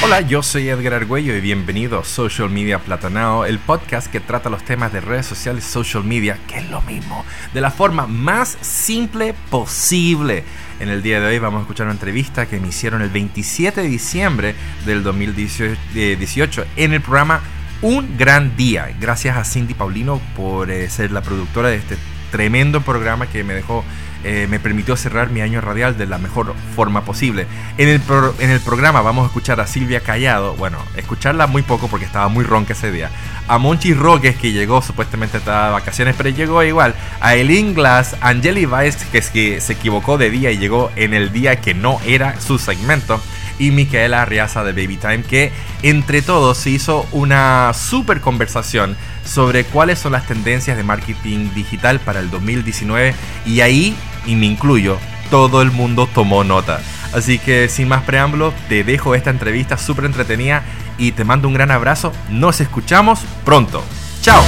Hola, yo soy Edgar Argüello y bienvenido a Social Media Platanao, el podcast que trata los temas de redes sociales social media, que es lo mismo, de la forma más simple posible. En el día de hoy vamos a escuchar una entrevista que me hicieron el 27 de diciembre del 2018 en el programa Un Gran Día. Gracias a Cindy Paulino por eh, ser la productora de este tremendo programa que me dejó eh, me permitió cerrar mi año radial de la mejor forma posible. En el, en el programa vamos a escuchar a Silvia Callado, bueno, escucharla muy poco porque estaba muy ronca ese día. A Monchi Roques, que llegó supuestamente estaba de vacaciones, pero llegó igual. A Elin Glass, Angeli Weiss, que, que se equivocó de día y llegó en el día que no era su segmento y Micaela Arriaza de Baby Time, que entre todos se hizo una super conversación sobre cuáles son las tendencias de marketing digital para el 2019 y ahí, y me incluyo, todo el mundo tomó nota. Así que sin más preámbulos, te dejo esta entrevista súper entretenida y te mando un gran abrazo. Nos escuchamos pronto. ¡Chao!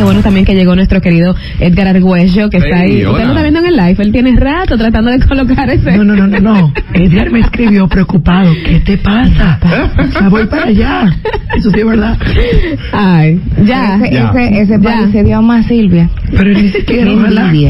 Qué bueno también que llegó nuestro querido Edgar Argüello, que está ahí. Usted lo está viendo en el live, él tiene rato tratando de colocar ese. No, no, no, no, no. Edgar me escribió preocupado. ¿Qué te pasa? Me voy para allá. Eso sí es verdad. Ay, ya. Ese, Ya. ese, ese Ya. país se dio más Silvia. Pero ni siquiera.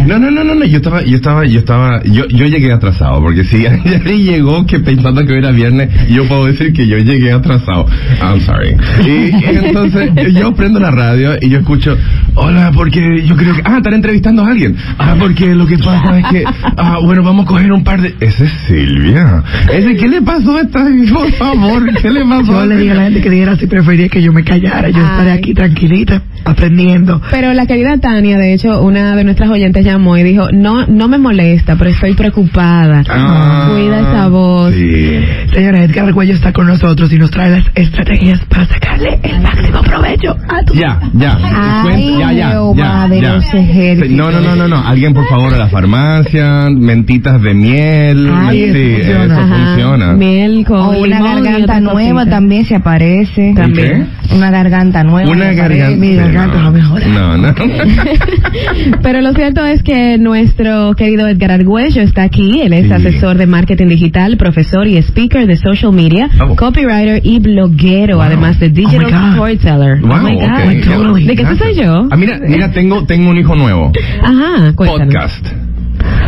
No, no, no, no, no, yo estaba, yo estaba, yo estaba, yo, yo llegué atrasado, porque si Angeli llegó que pensando que hoy era viernes, yo puedo decir que yo llegué atrasado. I'm sorry. Y, entonces yo prendo la radio y yo escucho, hola, porque yo creo que, ah, están entrevistando a alguien. Ah, porque lo que pasa es que, ah, bueno, vamos a coger un par de, ese es Silvia. Ese, ¿qué le pasó a esta, por favor, qué le pasó? Yo le dije a la gente que dijera si prefería que yo me callara. Yo estaré aquí tranquilita, aprendiendo. Pero la querida Tania, de hecho, una de nuestras oyentes llamó y dijo, no, no me molesta, pero estoy preocupada. Ah, Cuida esa voz. Sí. Señora Edgar Argüello está con nosotros y nos trae las estrategias para sacarle el máximo provecho a tu Ya, ya. Ay, ya, ya, ya, de ya. los ejércitos. No, no, no, no, no. Alguien, por favor, a la farmacia, mentitas de miel. Ay, eso sí, funciona. eso Ajá, funciona. Miel con O una limón y garganta nueva cosita. también se aparece. También. Una garganta nueva. Una garganta. No. No. Pero lo cierto es que nuestro querido Edgar Argüello está aquí. Él es Sí. asesor de marketing digital, profesor y speaker de social media, Oh. copywriter y bloguero, Wow. además de digital Oh God. storyteller. Wow, oh my God. Totally. ¿De qué tú soy yo? Ah, mira, mira, tengo, tengo un hijo nuevo. Ajá, cuéntanos. Podcast.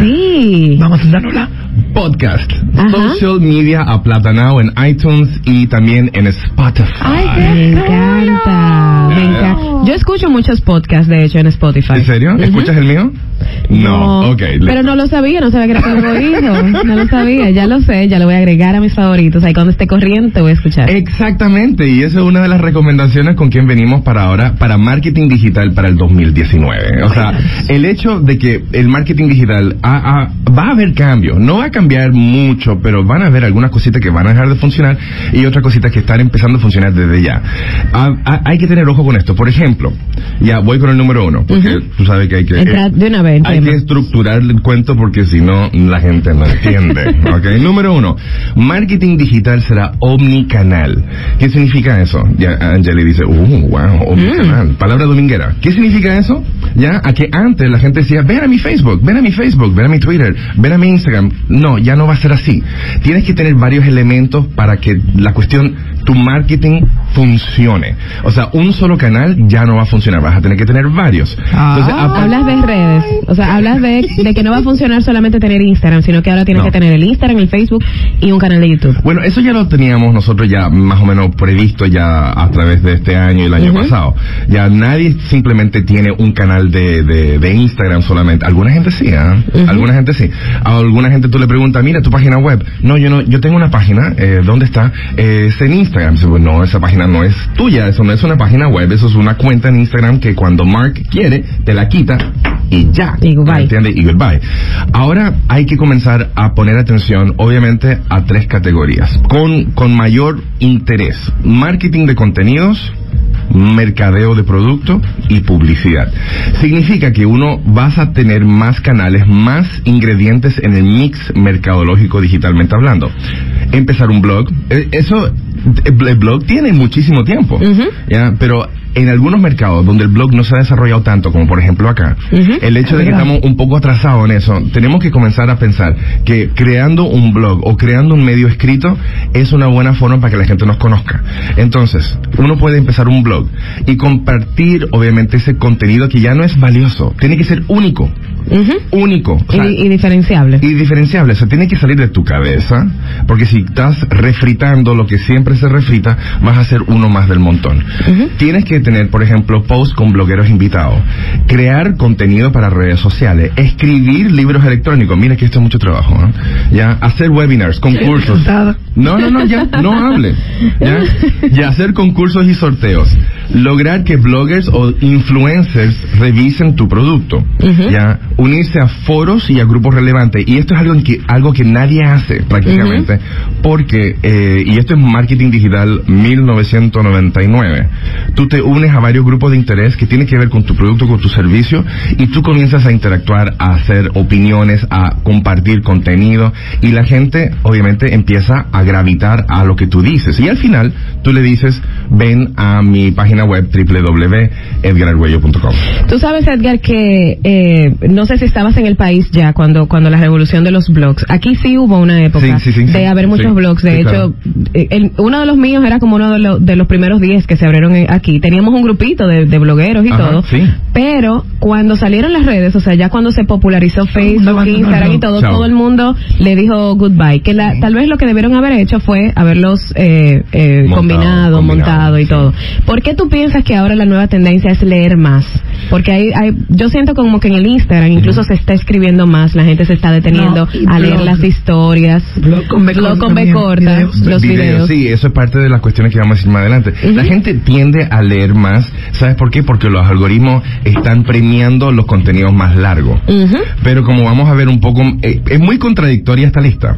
Sí. Vamos a dárnosla. Podcast. Ajá. Social media aplatanado en iTunes y también en Spotify. Ay, me encanta. Me encanta. Yo escucho muchos podcasts, de hecho, en Spotify. ¿En serio? ¿Escuchas el mío? No. Ok. Pero no lo sabía, no sabía que era hijo. No lo sabía, ya lo sé, ya lo voy a agregar a mis favoritos. Ahí cuando esté corriendo te voy a escuchar. Exactamente, y esa es una de las recomendaciones con quien venimos para ahora, para marketing digital para el 2019. O sea, el hecho de que el marketing digital va a haber cambios, no va a cambiar mucho, pero van a haber algunas cositas que van a dejar de funcionar y otras cositas que están empezando a funcionar desde ya. Ah, ah, hay que tener ojo con esto. Por ejemplo, ya voy con el número uno, porque Ujú. tú sabes que hay que... Entra de una vez Hay tema. que estructurar el cuento porque si no, la gente no entiende. ¿ok? Número uno, marketing digital será omnicanal. ¿Qué significa eso? Ya Angeli dice, uh, wow, omnicanal. Mm. Palabra dominguera. ¿Qué significa eso? Ya, a que antes la gente decía, ven a mi Facebook, ven a mi Facebook, ven a mi Twitter, ven a mi Instagram. No, ya no va a ser así. Tienes que tener varios elementos para que la cuestión, tu marketing funcione. O sea, un solo canal ya no va a funcionar, vas a tener que tener varios. Entonces, a- Hablas de redes, o sea, hablas de, de que no va a funcionar solamente tener Instagram, sino que ahora tienes No. que tener el Instagram, el Facebook y un canal de YouTube. Bueno, eso ya lo teníamos nosotros ya más o menos previsto ya a través de este año y el año pasado. Ya nadie simplemente tiene un canal de, de, de Instagram solamente. Alguna gente sí, ¿ah? Ujú. Alguna gente sí. A alguna gente tú le preguntas, mira tu página web. No, yo no, yo tengo una página, eh, ¿dónde está? Eh, es en Instagram. "Pues no, esa página no es tuya, eso no es una página web, eso es una cuenta en Instagram que cuando Mark quiere, te la quita y ya. Y goodbye. ¿Me entiendes? Y goodbye. Ahora hay que comenzar a poner atención, obviamente, a tres categorías. Con, con mayor interés. Marketing de contenidos, mercadeo de producto y publicidad. Significa que uno vas a tener más canales, más ingredientes en el mix mercadológico digitalmente hablando. Empezar un blog, eh, eso, el blog tiene muchísimo tiempo. ¿ya? Pero en algunos mercados donde el blog no se ha desarrollado tanto, como por ejemplo acá, el hecho de que estamos un poco atrasados en eso, tenemos que comenzar a pensar que creando un blog o creando un medio escrito es una buena forma para que la gente nos conozca. Entonces, uno puede empezar un blog y compartir, obviamente, ese contenido que ya no es valioso, tiene que ser único. Único. O sea, y, y diferenciable. y diferenciable, o sea, tiene que salir de tu cabeza, porque si estás refritando lo que siempre se refrita, vas a ser uno más del montón. Tienes que tener, por ejemplo, posts con blogueros invitados, crear contenido para redes sociales, escribir libros electrónicos, mira que esto es mucho trabajo, ¿no? Ya, hacer webinars, concursos. No, no, no, ya, no hable. ¿ya? Y hacer concursos y sorteos. Lograr que bloggers o influencers revisen tu producto. Ya, unirse a foros y a grupos relevantes. Y esto es algo que, algo que nadie hace prácticamente. Porque, eh, y esto es marketing digital 1999. Tú te unes a varios grupos de interés que tienen que ver con tu producto, con tu servicio, y tú comienzas a interactuar, a hacer opiniones, a compartir contenido, y la gente obviamente empieza a gravitar a lo que tú dices. Y al final, tú le dices, ven a mi página web www.edgarargüello.com. Tú sabes, Edgar, que eh, no sé si estabas en el país ya cuando cuando la revolución de los blogs. Aquí sí hubo una época Sí, sí, sí, de haber muchos blogs. De hecho, claro. eh, el- uno de los míos era como uno de, lo- de los primeros 10 que se abrieron eh, aquí. Un grupito de, de blogueros y Ajá, todo. sí. Pero cuando salieron las redes, o sea, ya cuando se popularizó Facebook. Instagram y todo, Chao. todo el mundo le dijo goodbye. Que la, tal vez lo que debieron haber hecho fue haberlos eh, eh, Montado, combinado, combinado, montado y sí. todo. ¿Por qué tú piensas que ahora la nueva tendencia es leer más? Porque hay, hay, yo siento como que en el Instagram incluso se está escribiendo más, la gente se está deteniendo a leer blog. las historias, Blog con B blog corta con B también, corta, videos. los videos. Sí, eso es parte de las cuestiones que vamos a decir más adelante. La gente tiende a leer más, ¿sabes por qué? Porque los algoritmos están premiando los contenidos más largos. Pero como vamos a ver un poco, eh, es muy contradictoria esta lista.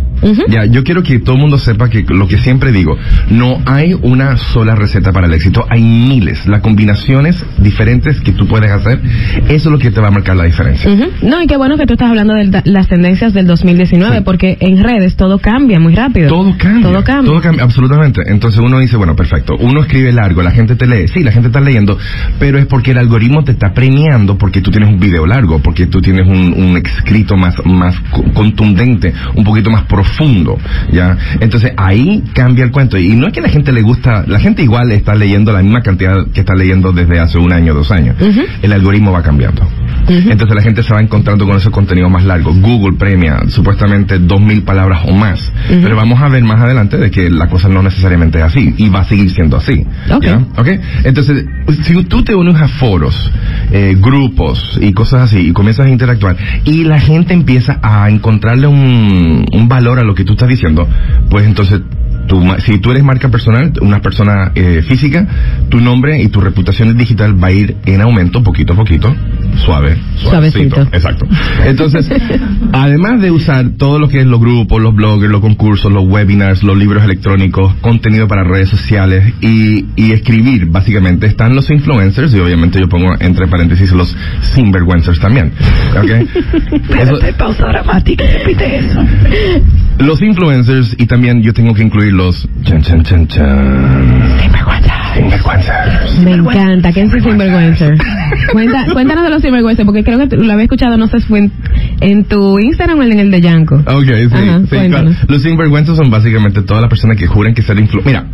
Ya, yo quiero que todo el mundo sepa que lo que siempre digo, no hay una sola receta para el éxito, hay miles. Las combinaciones diferentes que tú puedes hacer, eso es lo que te va a marcar la diferencia. No, y qué bueno que tú estás hablando de la- las tendencias del 2019, Sí. porque en redes todo cambia muy rápido. Todo cambia. Todo cambia. Todo cambia, absolutamente. Entonces uno dice, bueno, perfecto. Uno escribe largo, la gente te lee. Sí, la gente está leyendo, pero es porque el algoritmo te está premiando porque tú tienes un video largo, porque tú tienes un, un escrito más, más co- contundente, un poquito más profundo, ¿ya? Entonces ahí cambia el cuento. Y no es que la gente le gusta, la gente igual está leyendo la misma cantidad que está leyendo desde hace un año, dos años. El algoritmo va cambiando. Entonces la gente se va encontrando con esos contenidos más largos. Google premia supuestamente dos mil palabras o más. Pero vamos a ver más adelante de que la cosa no necesariamente es así y va a seguir siendo así. Ok. ¿ya? ¿Ok? Entonces, si tú te unes a foros, eh, grupos y cosas así y comienzas a interactuar y la gente empieza a encontrarle un, un valor a lo que tú estás diciendo, pues entonces tu si tú eres marca personal, una persona eh, física, tu nombre y tu reputación digital va a ir en aumento poquito a poquito, suave, suavecito. Suavecito. Exacto. Entonces, además de usar todo lo que es los grupos, los bloggers, los concursos, los webinars, los libros electrónicos, contenido para redes sociales y, y escribir, básicamente, están los influencers y obviamente yo pongo entre paréntesis los sinvergüenzers también. ¿Ok? Eso- Espérate, pausa dramática, repite eso. Los influencers y también yo tengo que incluir los chan chan chan chan sinvergüenzers. Me encanta, ¿quién es el sinvergüencer? Cuenta, cuéntanos de los sinvergüencer, porque creo que lo había escuchado, no sé si fue en, en tu Instagram o en el de Yanko. Ok, sí, Ajá, sí, claro. Los sinvergüenzas son básicamente todas las personas que juran que ser influ... Mira,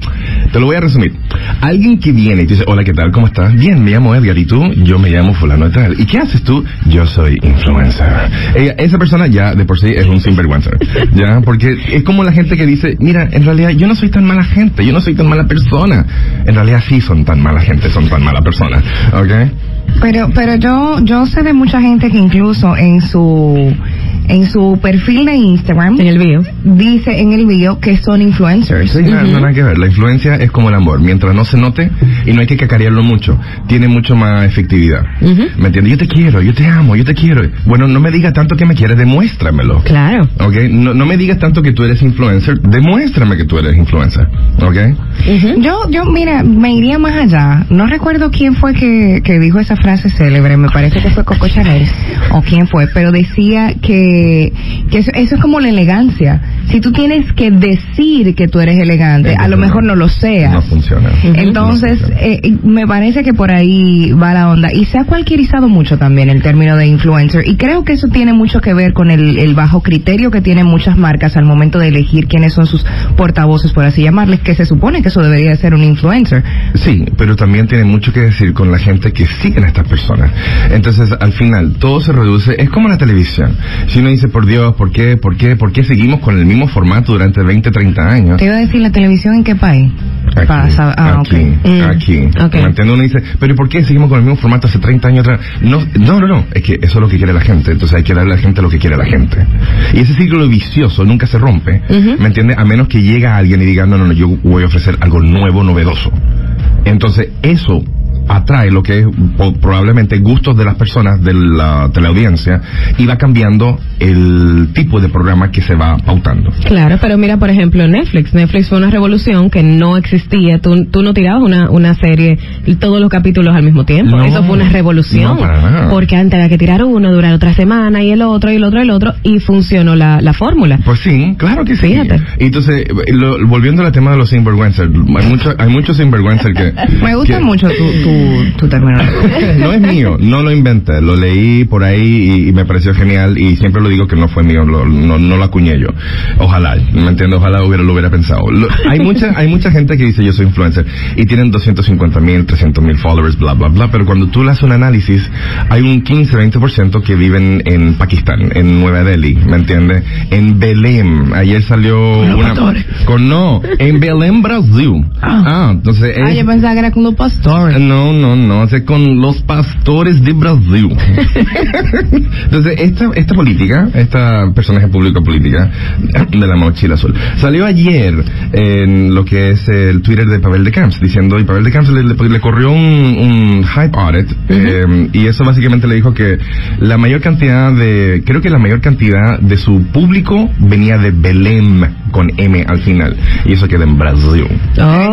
te lo voy a resumir. Alguien que viene y te dice, hola, ¿qué tal? ¿Cómo estás? Bien, me llamo Edgar. ¿Y tú? Yo me llamo fulano de tal. ¿Y qué haces tú? Yo soy influencer. Ella- esa persona ya de por sí es un sinvergüenza. ¿Ya? Porque es como la gente que dice, mira, en realidad yo no soy tan mala gente, yo no soy tan mala persona. En realidad sí son tan mala gente, son tan mala persona. ¿Ok? Pero, pero yo, yo sé de mucha gente que incluso en su, en su perfil de Instagram En el bio. dice en el video que son influencers. Sí, nada, nada que ver. La influencia es como el amor. Mientras no se note y no hay que cacarearlo mucho, tiene mucho más efectividad. ¿Me entiendes? Yo te quiero, yo te amo, yo te quiero. Bueno, no me digas tanto que me quieres, demuéstramelo. Claro. ¿Ok? No, no me digas tanto que tú eres influencer, demuéstrame que tú eres influencer. ¿Ok? Yo, yo, mira, me iría más allá. No recuerdo quién fue que, que dijo esa frase célebre. Me parece que fue Coco Chanel o quién fue, pero decía que que, eso, eso es como la elegancia. Si tú tienes que decir que tú eres elegante, a lo mejor no lo seas. No funciona. Entonces, No funciona. eh, me parece que por ahí va la onda. Y se ha cualquierizado mucho también el término de influencer. Y creo que eso tiene mucho que ver con el, el bajo criterio que tienen muchas marcas al momento de elegir quiénes son sus portavoces, por así llamarles, que se supone que eso debería de ser un influencer. Sí, pero también tiene mucho que decir con la gente que siguen a estas personas. Entonces, al final, todo se reduce, es como la televisión. Si uno dice, por Dios, ¿por qué, por qué, por qué seguimos con el mismo formato durante 20, 30 años? Te iba a decir la televisión en qué país. Aquí, ah, aquí. Mm, aquí. ok. ¿Me entiendes? Uno dice, pero ¿y por qué seguimos con el mismo formato hace 30 años atrás? No, no, no, no, es que eso es lo que quiere la gente, entonces hay que darle a la gente lo que quiere la gente. Y ese ciclo vicioso nunca se rompe, ¿me entiendes? A menos que llegue alguien y diga, no, no, no, yo voy a ofrecer algo nuevo, novedoso. Entonces, eso atrae lo que es probablemente gustos de las personas de la teleaudiencia y va cambiando el tipo de programa que se va pautando. Claro, pero mira, por ejemplo, Netflix. Netflix fue una revolución que no existía. Tú, tú no tirabas una, una serie y todos los capítulos al mismo tiempo. No, Eso fue una revolución. no, para nada. Porque antes había que tirar uno, durar otra semana y el otro y el otro y el otro y funcionó la, la fórmula. Pues sí, claro que sí. Fíjate. Y entonces, eh, lo- volviendo al tema de los sinvergüenzers, hay, mucho, hay muchos sinvergüenzers que... Me gusta que- mucho tu, tu, tu terminología. no es mío, no lo inventé, lo leí por ahí y, y me pareció genial y siempre lo digo que no fue mío, lo- no, no lo acuñé yo. Ojalá, ¿me entiendes? Ojalá hubiera, lo hubiera pensado. Lo- hay mucha hay mucha gente que dice yo soy influencer y tienen 250 mil, 300 mil followers, bla, bla, bla, pero cuando tú le haces un análisis, hay un 15, 20% que viven en Pakistán, en Nueva Delhi, ¿me entiendes? En Belém, ayer salió una... pastores. Con no, en Belém, Brasil. Ah. Ah, entonces... Ah, es- yo pensaba que era con los pastores. no, no, no, o sea, con los pastores de Brasil. Entonces, esta, esta política, esta personaje público política de la mochila azul, salió ayer en lo que es el Twitter de Pavel de Camps, diciendo, y Pavel de Camps le, le- le corrió un, un hype audit, eh, y eso básicamente le dijo que la mayor cantidad de, creo que la mayor cantidad de su público venía de Belém, con M al final, y eso queda en Brasil.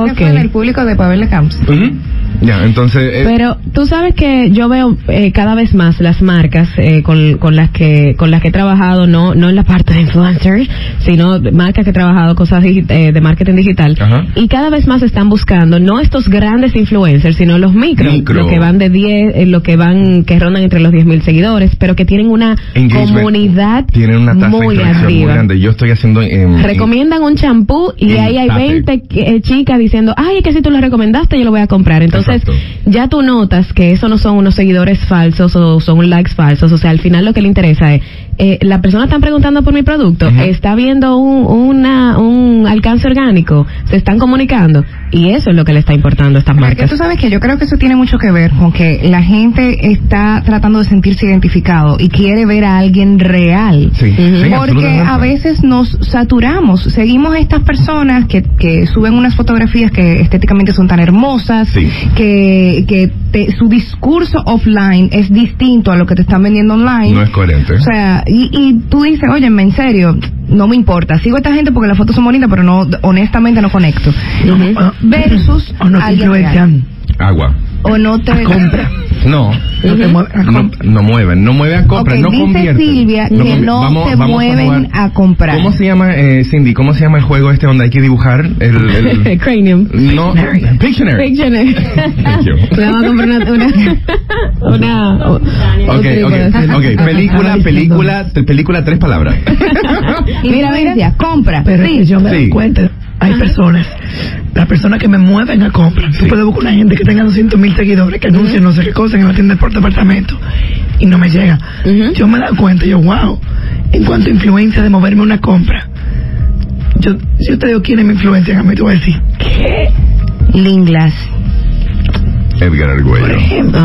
Ese fue en el público de Pavel de Camps. Ujú. Ya, entonces... eh, Pero tú sabes que yo veo eh, cada vez más las marcas eh, con, con las que con las que he trabajado, no no en la parte de influencers, sino marcas que he trabajado cosas eh, de marketing digital. Ajá. Y cada vez más están buscando no estos grandes influencers, sino los micros, Micro. los que van de 10, eh, lo que van que rondan entre los 10 mil seguidores, pero que tienen una engagement, comunidad tienen una tasa muy de interacción muy grande. Yo estoy haciendo en, Recomiendan un champú y ahí hay Tape. 20 eh, chicas diciendo, ay, es que si tú lo recomendaste yo lo voy a comprar. Entonces, Exacto. Ya tú notas que eso no son unos seguidores falsos o son likes falsos. O sea, al final lo que le interesa es, eh, la persona está preguntando por mi producto, está viendo un, una, un alcance orgánico, se están comunicando y eso es lo que le está importando a estas Porque marcas. tú sabes que yo creo que eso tiene mucho que ver con que la gente está tratando de sentirse identificado y quiere ver a alguien real. Sí, sí, Porque a veces nos saturamos, seguimos a estas personas que, que suben unas fotografías que estéticamente son tan hermosas, Sí. que, que te- su discurso offline es distinto a lo que te están vendiendo online. No es coherente. O sea, y, y tú dices, oye, en serio, no me importa, sigo a esta gente porque las fotos son bonitas, pero no, honestamente no conecto. O- Versus o no te alguien real. influencian Agua. O no te a compra. No. No te mueven a No, no mueven, no mueve a compra, Ok, no dice convierte. Silvia que no convi- se mueven jugar. a comprar. ¿Cómo se llama, eh, Cindy? ¿Cómo se llama el juego este donde hay que dibujar el... el- Cranium. no, Pictionary. Pictionary. Le vamos a comprar una, una, una, Ok, ok, ok. Película, película, película, tres palabras. Mira, mira, compra. Pero sí. yo me Sí. doy cuenta, hay personas, las personas que me mueven a comprar. Tú Sí. puedes buscar una gente que tenga 200 mil seguidores, que anuncien no sé qué cosa en la tienda por departamento y no me llega. Yo me doy cuenta, yo, wow, en cuanto a influencia de moverme a una compra, yo, si yo te digo quién es mi influencia, a mí te voy a decir, ¿qué? Linglas. Edgar Por Arguello. ejemplo.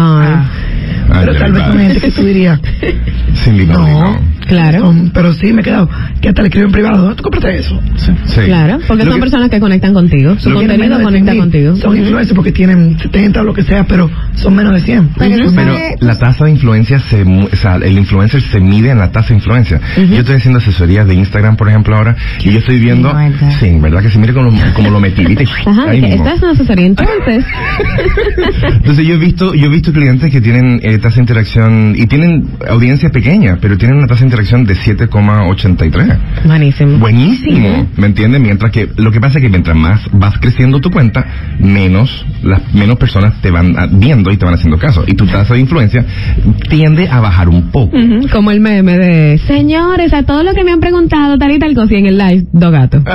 Ay, Pero tal vez son gente que tú dirías, Cindy no, Molino. claro. son- pero sí me he quedado. que hasta le escriben en privado, ¿dónde tú compraste eso? Sí. Claro, porque Lo son que- personas que conectan contigo. Su contenido conecta 100.000. contigo. Son influencers porque tienen 70 o lo que sea, pero son menos de 100. Pero la tasa de influencia se, mu- o sea, el influencer se mide en la tasa de influencia. Yo estoy haciendo asesorías de Instagram, por ejemplo, ahora, y yo estoy viendo, Sí, verdad. sí, verdad que se mire como, como lo metí, ¿viste? Ajá, Ahí que mismo. esta es una asesoría. Entonces, Entonces yo he visto, yo he visto clientes que tienen eh, tasa de interacción y tienen audiencia pequeña, pero tienen una tasa de interacción de 7,83. buenísimo. Buenísimo, ¿me entiendes? Mientras que lo que pasa es que mientras más vas creciendo tu cuenta, menos las menos personas te van ah, viendo y te van haciendo caso y tu tasa de influencia tiende a bajar un poco. Como el meme de señores, a todo lo que me han preguntado, tal y tal cosa, y en el live, dos gatos.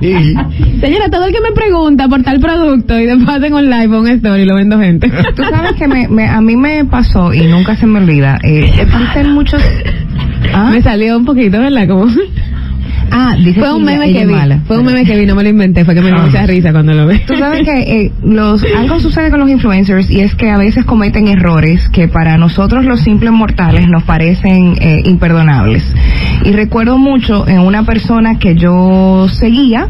Sí. Señora, todo el que me pregunta por tal producto y después hacen un live o un story y lo vendo gente. Tú sabes que me, me- a mí me pasó y nunca se me olvida. Eh, existen muchos. ¿Ah? Me salió un poquito, ¿verdad? Como... Ah, dice Fue un meme que vi. mala. Fue un meme que vi, no me lo inventé, fue que me dio mucha risa cuando lo vi. Tú sabes que eh, los, algo sucede con los influencers y es que a veces cometen errores que para nosotros los simples mortales nos parecen eh, imperdonables. Y recuerdo mucho en una persona que yo seguía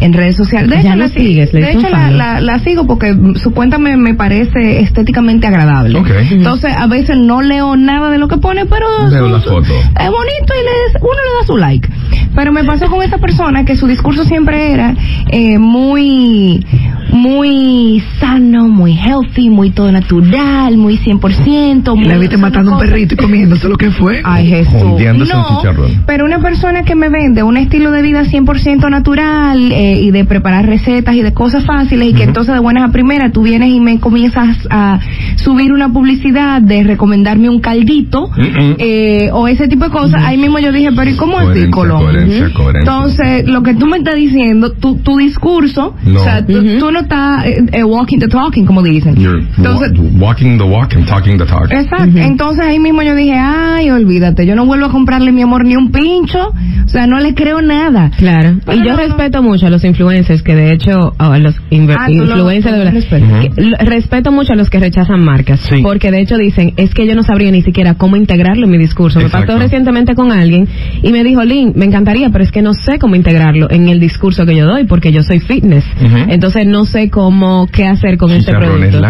en redes sociales. De Ya hecho, la, si- sigues, le de hecho la, follow. la- la sigo porque su cuenta me, me parece estéticamente agradable. Ok. Entonces a veces no leo nada de lo que pone, pero Veo su- la su- foto. es bonito y les, uno le da su like. Pero me pasó con esa persona que su discurso siempre era eh, muy, muy sano, muy healthy, muy todo natural, muy 100%. Y muy la viste matando un perrito y comiéndose lo que fue. Ay, Jesús. No, pero una persona que me vende un estilo de vida 100% natural eh, y de preparar recetas y de cosas fáciles y que entonces de buenas a primeras tú vienes y me comienzas a subir una publicidad de recomendarme un caldito Mm-mm. eh, o ese tipo de cosas, ahí mismo yo dije, pero ¿y cómo así, Coherencia, Colón? coherencia, coherencia. Entonces, lo que tú me estás diciendo, tu, tu discurso, No. o sea, tú, Ujú. tú no estás eh, eh, walking the talking, como dicen. You're Entonces, wa- walking the walk and talking the talk. Exacto. Entonces ahí mismo yo dije, ay, olvídate, yo no vuelvo a comprarle mi amor ni un pincho, o sea, no le creo nada. Claro, Pero y yo no, no. respeto mucho a los influencers que de hecho, a los Ah, influencers de verdad, que- lo- respeto mucho a los que rechazan marcas, Sí. porque de hecho dicen, es que yo no sabría ni siquiera cómo integrarlo en mi discurso. Me pasó recientemente con alguien y me dijo, Lynn, me encantaría, pero es que no sé cómo integrarlo en el discurso que yo doy, porque yo soy fitness. Entonces no sé cómo, qué hacer con este producto.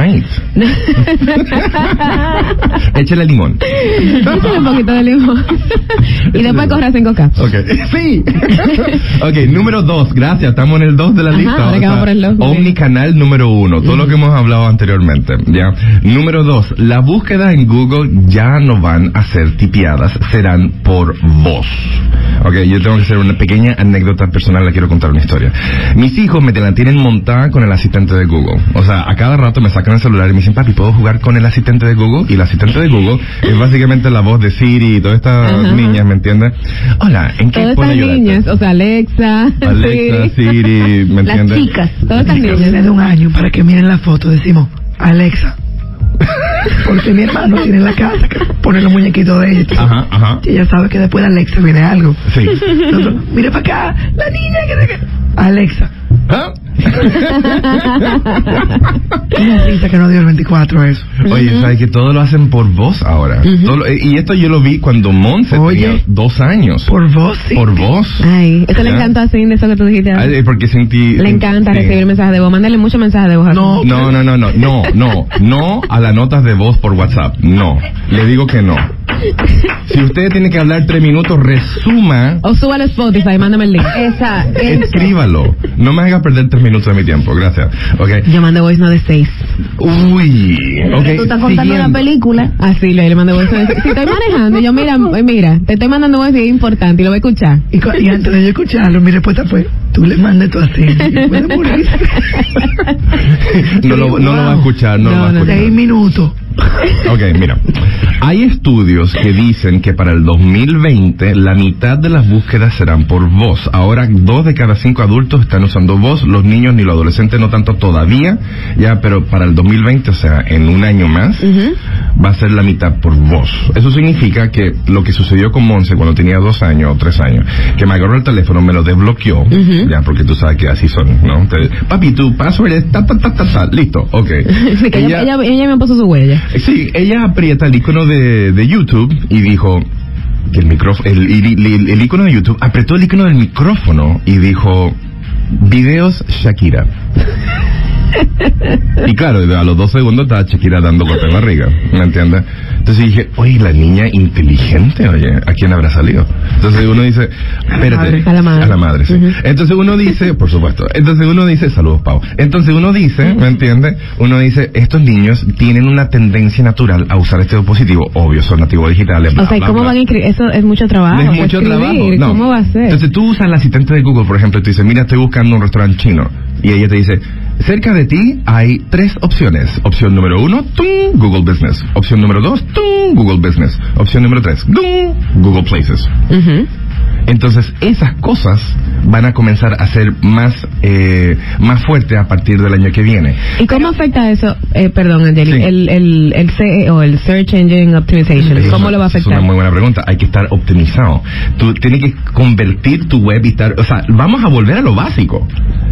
Échale limón. Échale un poquito de limón. y después corre a 5K. Ok. Sí. ok, número dos. Gracias. Estamos en el dos de la Ajá, lista. ahora que vamos por el. Omnicanal número uno. Todo lo que hemos hablado anteriormente. Ya. Número dos. La búsqueda en Google ya no van a ser tipiadas. Serán por voz. Ok, yo tengo que hacer una pequeña anécdota personal. Le quiero contar una historia. Mis hijos me la tienen montada con el asistente de Google. O sea, a cada rato me sacan el celular y me dicen, papi, ¿puedo jugar con el asistente de Google? Y el asistente de Google es básicamente la voz de Siri y todas estas niñas, ¿me entiendes? Hola, ¿en qué Todas puedo estas ayudarte? niñas, o sea, Alexa, Alexa, Siri. Siri, ¿me Las entiendes? chicas. Todas estas niñas. de un año para que miren la foto decimos Alexa porque mi hermano tiene en la casa que pone los muñequitos de ella Ajá, ajá. y ella sabe que después de Alexa viene algo Sí. Nosotros, mire para acá la niña que Alexa ¿Ah? una risa que no dio el 24 eso Oye, ¿sabes que todo lo hacen por voz ahora? Todo lo- eh, y esto yo lo vi cuando Monse Oye. tenía dos años. por voz sí Por voz. Ay, eso le Ya. encanta a Cindy, eso que tú dijiste. Ay, porque sentí... le encanta sí. recibir mensajes de voz. Mándale muchos mensajes de voz. a No. No, no, no, no, no, no, no a las notas de voz por WhatsApp. No. Le digo que no. Si usted tiene que hablar tres minutos, resuma, O súbalo a Spotify y mándame el link. Esa, escríbalo. No me haga perder tres minutos de mi tiempo, gracias. Ok. Yo mandé voice no de seis. Uy. Ok. Tú estás contando una siguiendo. película. Así le, le mandé voice no de seis. Si estoy manejando, yo mira, mira, te estoy mandando voice y es importante y lo voy a escuchar. y, antes de yo escucharlo mi respuesta fue tú le mandes tu así morir No lo, no lo va a escuchar, no, lo No, va a no, escuchar. seis minutos Ok, mira. Hay estudios que dicen que para el 2020 la mitad de las búsquedas serán por voz. Ahora dos de cada cinco adultos están usando voz, los niños ni los adolescentes no tanto todavía, ya, pero para el 2020, o sea, en un año más, va a ser la mitad por voz. Eso significa que lo que sucedió con Monse cuando tenía dos años o tres años, que me agarró el teléfono, me lo desbloqueó, ya, porque tú sabes que así son, ¿no? Papi, tu password es ta, ta, ta, ta, ta, listo, ok. Ella, ella, ella me su huella. Sí, ella aprieta el icono de, de YouTube y dijo, que el micrófono, el, el, el- icono de YouTube, apretó el icono del micrófono y dijo, videos Shakira. Y claro, a los dos segundos estaba Shakira dando golpe en barriga, ¿me entiendes? Entonces dije, oye, la niña inteligente, oye, ¿a quién habrá salido? Entonces uno dice, espérate, A la madre. A la madre, sí. Entonces uno dice, por supuesto, entonces uno dice, saludos Pau. Entonces uno dice, ¿me entiendes? Uno dice, estos niños tienen una tendencia natural a usar este dispositivo, obvio, son nativos digitales. bla, O sea, ¿y bla, ¿cómo bla. van a escribir? Eso es mucho trabajo. Es mucho escribir, trabajo. No. ¿Cómo va a ser? Entonces tú usas el asistente de Google, por ejemplo, y tú dices, mira, estoy buscando un restaurante chino. Y ella te dice, cerca de ti hay tres opciones. Opción número uno. Google Business. Opción número dos. Google Business. Opción número tres. Google Places. Entonces, esas cosas van a comenzar a ser más, eh, más fuertes a partir del año que viene. ¿Y cómo afecta eso? Eh, perdón, Angeli. Sí. El, el, el CEO, el Search Engine Optimization. Eso ¿Cómo lo va a afectar? Es una muy buena pregunta. Hay que estar optimizado. Tú tienes que convertir tu web y estar, o sea, vamos a volver a lo básico.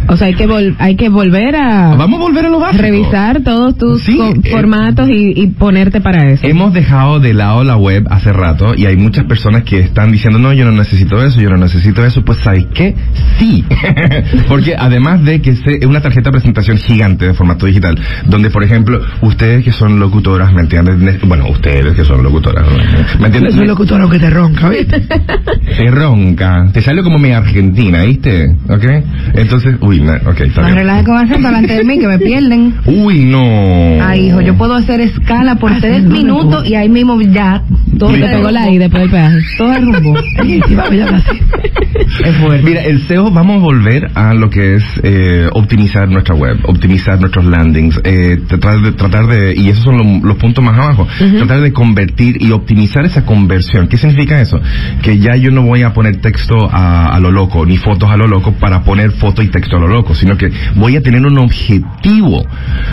O sea, hay que, vol- hay que volver a Vamos a volver a lo básico. revisar todos tus Sí, eh, formatos y, y ponerte para eso. Hemos dejado de lado la web hace rato y hay muchas personas que están diciendo, no, yo no necesito eso, yo no necesito eso. Pues, ¿sabes qué? Sí. Porque además de que se- es una tarjeta de presentación gigante de formato digital, donde, por ejemplo, ustedes que son locutoras, ¿me entienden? Bueno, ustedes que son locutoras, ¿me entienden? Soy locutor que te ronca, ¿viste? Te ronca, te sale como mi argentina, ¿viste? ¿Ok? Entonces, uy, no, ok, está bien. relajes con acento delante de mí que me pierden. Uy, no. Ay, hijo, yo puedo hacer escala por tres minutos y ahí mismo ya todo Te Mira. pegó la I después del peaje. todo el rumbo. Es fuerte. Mira, el SEO, vamos a volver a lo que es eh, optimizar nuestra web, optimizar nuestros landings, eh, tratar de, tratar de, y esos son lo- los puntos más abajo, tratar de convertir y optimizar esa conversión. ¿Qué significa eso? Que ya yo no voy a poner texto a, a lo loco, ni fotos a lo loco para poner foto y texto a lo loco, sino que voy a tener un objetivo,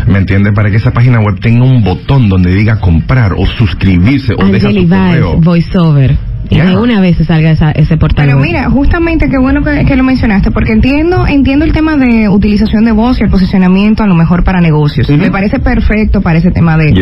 ¿me entiendes? Para que esa página web tenga un botón donde diga comprar o suscribirse o deja Angeli correo. Voiceover. Y Ya. de una vez se salga esa, ese portal. Pero web. mira, justamente qué bueno que, que lo mencionaste, porque entiendo entiendo el tema de utilización de voz y el posicionamiento a lo mejor para negocios. Me parece perfecto para ese tema de,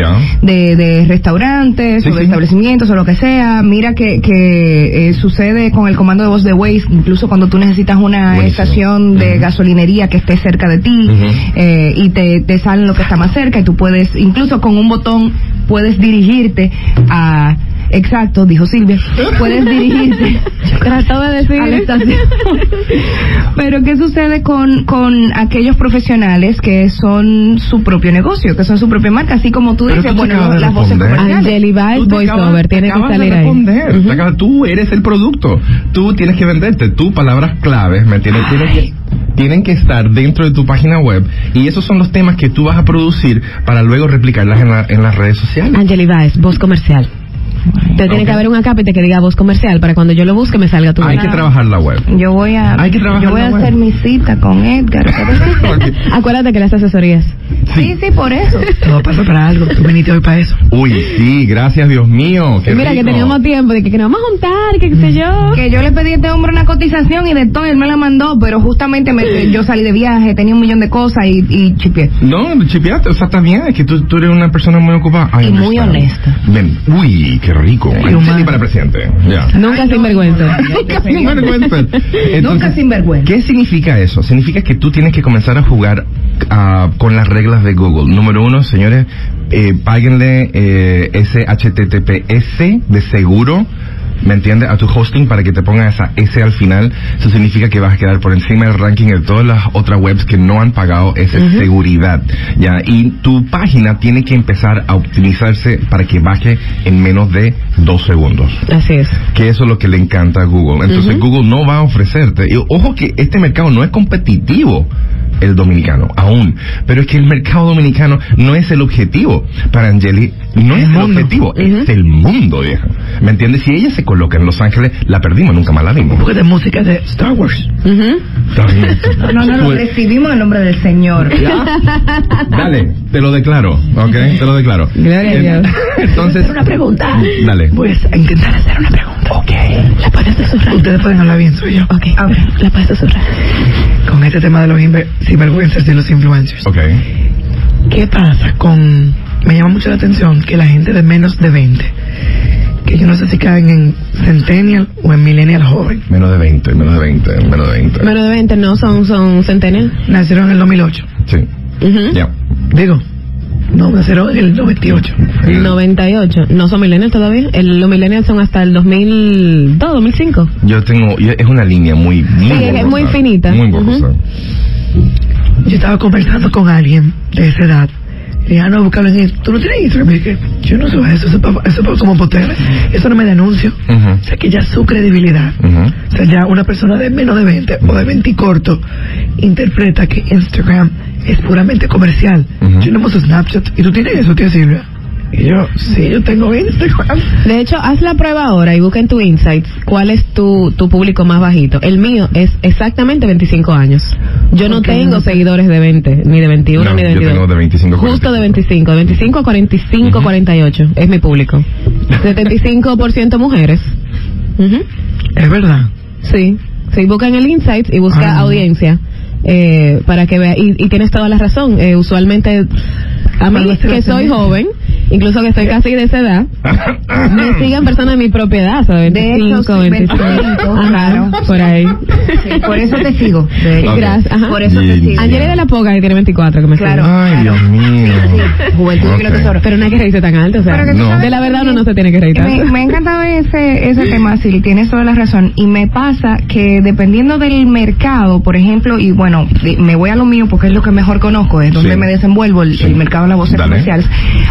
de, de restaurantes Sí, o de sí. establecimientos o lo que sea. Mira que, que eh, sucede con el comando de voz de Waze, incluso cuando tú necesitas una Buenísimo. estación de Ujú. gasolinería que esté cerca de ti eh, y te, te salen lo que está más cerca y tú puedes, incluso con un botón, puedes dirigirte a... Exacto, dijo Silvia. Puedes dirigirte Trató de decir. a la estación. Pero ¿qué sucede con, con aquellos profesionales que son su propio negocio, que son su propia marca? Así como tú dices, tú bueno, las voces responder. comerciales. Voiceover. Tiene que salir ahí. Te acabas- tú eres el producto. Tú tienes que venderte. Tú, palabras claves, ¿me entiendes? Tienen que, tienen que estar dentro de tu página web. Y esos son los temas que tú vas a producir para luego replicarlas en, la- en las redes sociales. Angeli Vice, voz comercial. Entonces tiene Ok. que haber un acápite que diga voz comercial para cuando yo lo busque me salga tu Hay que trabajar la web. Yo voy a, Hay que trabajar yo voy a web. hacer mi cita con Edgar. Acuérdate que las asesorías. sí, sí, por eso. Todo pasa para algo. Tú viniste hoy para eso. Uy, sí, gracias Dios mío. qué Mira que rico. teníamos tiempo de que, que nos vamos a juntar, que qué sé yo. Que yo le pedí a este hombre una cotización y de todo él me la mandó, pero justamente me- yo salí de viaje, tenía un millón de cosas y, y chipié. No, chipeate, o sea, está bien, es que tú, tú eres una persona muy ocupada. Y muy honesta. Ven, uy, qué rico. Ay, humano. Sí, para presidente. Ya. Nunca sin vergüenza. Nunca sin vergüenza. Nunca sin vergüenza. ¿Qué significa eso? Significa que tú tienes que comenzar a jugar ah, con las reglas de Google. Número uno, señores, eh, páguenle eh, ese HTTPS de seguro. ¿Me entiendes? A tu hosting para que te ponga esa S al final. Eso significa que vas a quedar por encima del ranking de todas las otras webs que no han pagado esa seguridad. ¿Ya? Y tu página tiene que empezar a optimizarse para que baje en menos de dos segundos Así es. que eso es lo que le encanta a Google. Entonces Google no va a ofrecerte, y ojo que este mercado no es competitivo el dominicano, aún, pero es que el mercado dominicano no es el objetivo para Angeli, no es el objetivo, es el mundo, vieja. ¿Me entiendes? Si ella se coloca en Los Ángeles, la perdimos, nunca más la vimos. Porque de música de Star Wars. No, no, no, recibimos en el nombre del Señor. ¿Ya? Dale, te lo declaro, ¿ok? Te lo declaro. Gloria a Dios. Entonces, una pregunta. Dale. Voy a intentar hacer una pregunta. Ok. La puedes susurrar. Ustedes pueden hablar bien, soy yo. Ok, A ver, la puedes susurrar. Con este tema de los inver- sinvergüenzas y los influencers. ok. ¿Qué pasa con... Me llama mucho la atención que la gente de menos de 20, que yo no sé si caen en Centennial o en Millennial joven. Menos de 20, menos de 20, menos de 20. Menos de 20, no, son, son centennial. Nacieron en el 2008. Sí. Ujú. Ya. Digo, no, en el 98. El- 98. No son millennials todavía. El- los millennials son hasta el 2002, 2005. Yo tengo, yo- es una línea muy, muy Sí, es borrosa. muy finita. Muy borrosa. Ujú. Yo estaba conversando con alguien de esa edad. Y dije, ah, no, búscalo en Instagram. ¿Tú no tienes Instagram? Y dije, yo no soy eso, eso es pa- eso es pa- como potera. Eso no me da anuncio. O sea, que ya su credibilidad. O sea, ya una persona de menos de 20 o de 20 y corto interpreta que Instagram es puramente comercial. Yo no uso Snapchat. ¿Y tú tienes eso, tía Silvia? Y yo, sí, yo tengo Instagram. De hecho, haz la prueba ahora y busca en tu Insights cuál es tu, tu público más bajito. El mío es exactamente 25 años. Yo no Ok, tengo no. seguidores de 20, ni de 21, No, ni de yo 22. tengo de 25 a Justo de 25, 45. de 25 a 45, Ujú. 48 es mi público. 75% mujeres. Ujú. Es verdad. Sí, sí, busca en el Insights y busca Ah. audiencia eh, para que vea. Y, y tienes toda la razón. Eh, usualmente, a mí, que soy joven, incluso que estoy casi de esa edad, me siguen personas de mi propiedad, ¿sabes? De hecho, 25, sí, 25. 25, Ajá, claro. por ahí. Sí, por eso te sigo. Gracias. Ajá. Por eso te Y- sigo. Angeli de la Poca, que tiene 24, que me Claro. sigue. Ay, Dios mío. Juventud y lo Ok. tesoro. Pero no hay que reírse tan alto, o sea, Pero que tú No. sabes de la verdad uno no se tiene que reír tanto. Me, me ha encantado ese, ese tema, Sil, tienes toda la razón. Y me pasa que dependiendo del mercado, por ejemplo, y bueno, me voy a lo mío porque es lo que mejor conozco, es donde Sí. me desenvuelvo, el, Sí. el mercado voces Dale. comerciales.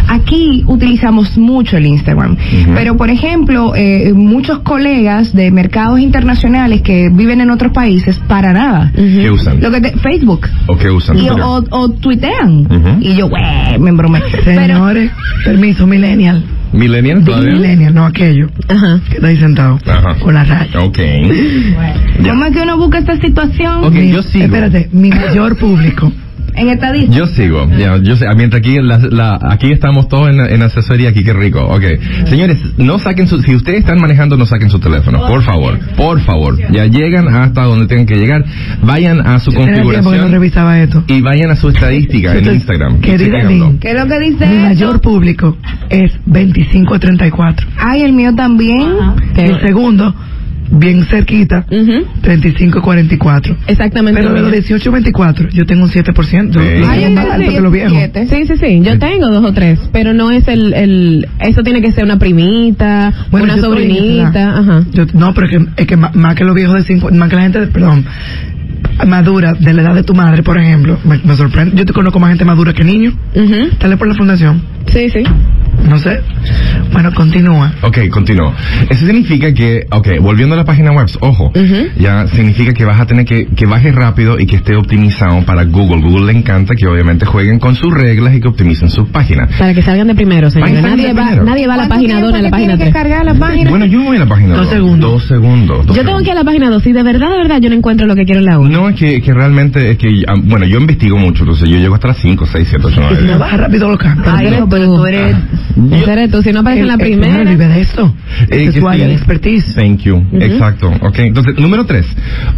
Aquí utilizamos mucho el Instagram. Pero, por ejemplo, eh, muchos colegas de mercados internacionales que viven en otros países, para nada. Ujú. ¿Qué usan? Lo que te- Facebook. ¿O qué usan? Y, o, o tuitean. Y yo, güey, me embromé. Pero, Señores, permiso, millennial. ¿Millennial todavía? Millennial, no aquello. Ajá. Que está ahí sentado. Ajá. Con la raya. Ok. Ya. ¿cómo es que uno busca esta situación? Ok, Mi- yo sigo. Espérate, mi mayor público. En estadística. Yo sigo, ya, yo sé, mientras aquí, la, la- aquí estamos todos en, en asesoría, aquí qué rico, ok. Señores, no saquen su, si ustedes están manejando, no saquen su teléfono, por favor, por favor. Ya llegan hasta donde tengan que llegar, vayan a su Yo tenía tiempo que no configuración revisaba esto. y vayan a su estadística en Instagram. querida. Lynn, ¿Qué es lo que dice Mi mayor público es 25 a 34. Ay, el mío también. Y el segundo, bien cerquita, Ujú. 35 a 44. Exactamente. Pero de lo los mismo. 18 a 24, yo tengo un 7%. Sí. Lo Ay, más alto que los viejos. Sí, sí, sí. Yo tengo dos o tres, pero no es el, el eso tiene que ser una primita, Bueno, una yo sobrinita, ajá. Yo- no, pero es que, es que más, más que los viejos de 50, más que la gente, de- perdón, madura de la edad de tu madre, por ejemplo, me, me sorprende. Yo te conozco más gente madura que niños. Ujú. Dale por la fundación. Sí, sí. No sé. Bueno, continúa. Ok, continúo. Eso significa que, ok, volviendo a la página web, ojo, ya significa que vas a tener que, que baje rápido y que esté optimizado para Google. Google le encanta que obviamente jueguen con sus reglas y que optimicen sus páginas. Para que salgan de primero, salgan Nadie de va, primero. nadie va a la ¿Cuánto página tiempo 2 ni a que la página tiene que 3. cargar la página? Bueno, yo voy a la página Dos 2. segundos. Dos segundos. dos Yo tengo que ir segundos. a la página 2 y de verdad, de verdad, yo no encuentro lo que quiero en la 1. No, es que, que realmente, es que, ah, bueno, yo investigo mucho, entonces yo llego hasta las 5, 6, 7, 8, Y si 9. no baja rápido lo cambia. Ay, eres no, pero tú. tú eres... Ese eres tú, si no aparece en la primera. vive de esto. Eh, su área de expertise. Thank you. Exacto. Ok. Entonces, número tres,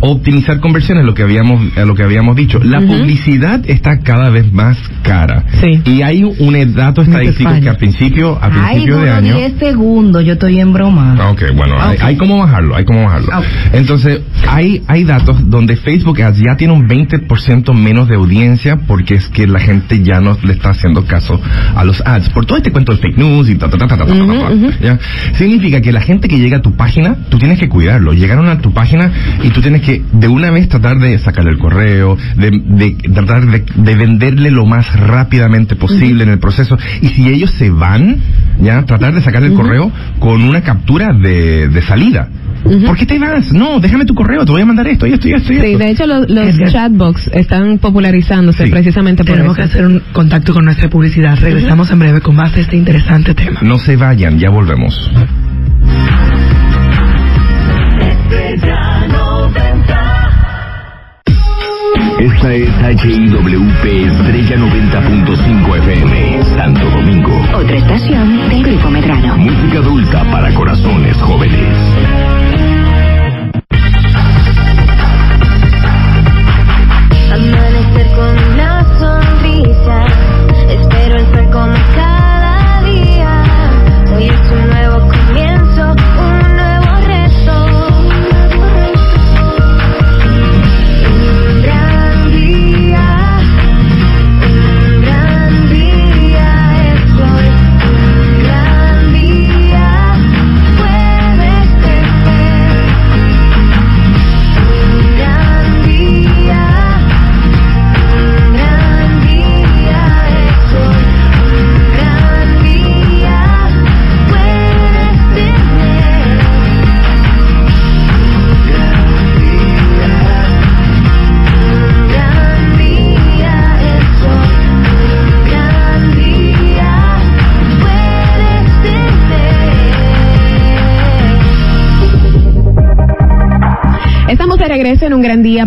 optimizar conversiones, lo que habíamos, eh, lo que habíamos dicho. La Ujú. publicidad está cada vez más cara. Sí. Y hay un dato estadístico que a principio, a Ay, principio de duro año. 10 segundos, yo estoy en broma. Ah, Ok, bueno, hay, Ok. hay cómo bajarlo, hay cómo bajarlo. Ok. Entonces, hay, hay datos donde Facebook ya tiene un 20% menos de audiencia porque es que la gente ya no le está haciendo caso a los ads, por todo este cuento de fake news y ta, ta, ta, ta, ta, ¿ya? significa que la gente que llega a tu página, tú tienes que cuidarlo. Llegaron a tu página y tú tienes que de una vez tratar de sacarle el correo, de, de tratar de, de, venderle lo más rápidamente posible en el proceso. Y si ellos se van, ya tratar de sacarle el correo con una captura de, de salida. ¿Por qué te vas? No, déjame tu correo, te voy a mandar esto y esto y esto y Sí, esto. de hecho los, los chatbox están popularizándose Sí. precisamente por Tenemos que hacer un contacto con nuestra publicidad. Regresamos en breve con más de este interesante tema. No se vayan, ya volvemos. Esta es HIWP Estrella 90.5 FM, Santo Domingo. Otra estación del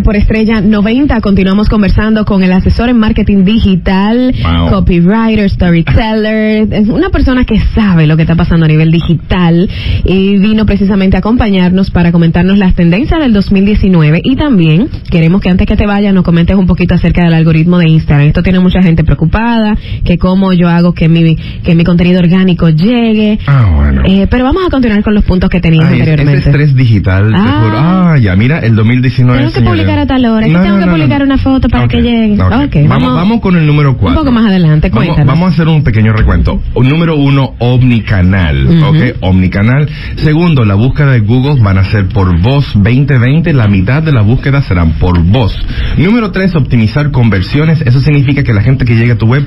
por Estrella 90. Continuamos conversando con el asesor en marketing digital, Wow. copywriter, storyteller, es una persona que sabe lo que está pasando a nivel digital y vino precisamente a acompañarnos para comentarnos las tendencias del 2019 y también queremos que antes que te vayas nos comentes un poquito acerca del algoritmo de Instagram. Esto tiene mucha gente preocupada, que cómo yo hago que mi, que mi contenido orgánico llegue. Ah, bueno. Eh, pero vamos a continuar con los puntos que tenías Ay, ese anteriormente. estrés digital, te Ah. juro. Ah, ya, mira, el 2019. Tengo que señores. Publicar a tal hora, que tengo que publicar una foto para Ok, que llegue. ok. Ok, vamos, vamos- vamos con el número 4. Un poco más adelante, Vamos, cuéntanos. vamos a hacer un pequeño recuento. Número uno, omnicanal. Ujú. ¿Ok? Omnicanal. Segundo, la búsqueda de Google van a ser por voz 2020. La mitad de las búsquedas serán por voz. Número tres, optimizar conversiones. Eso significa que la gente que llegue a tu web,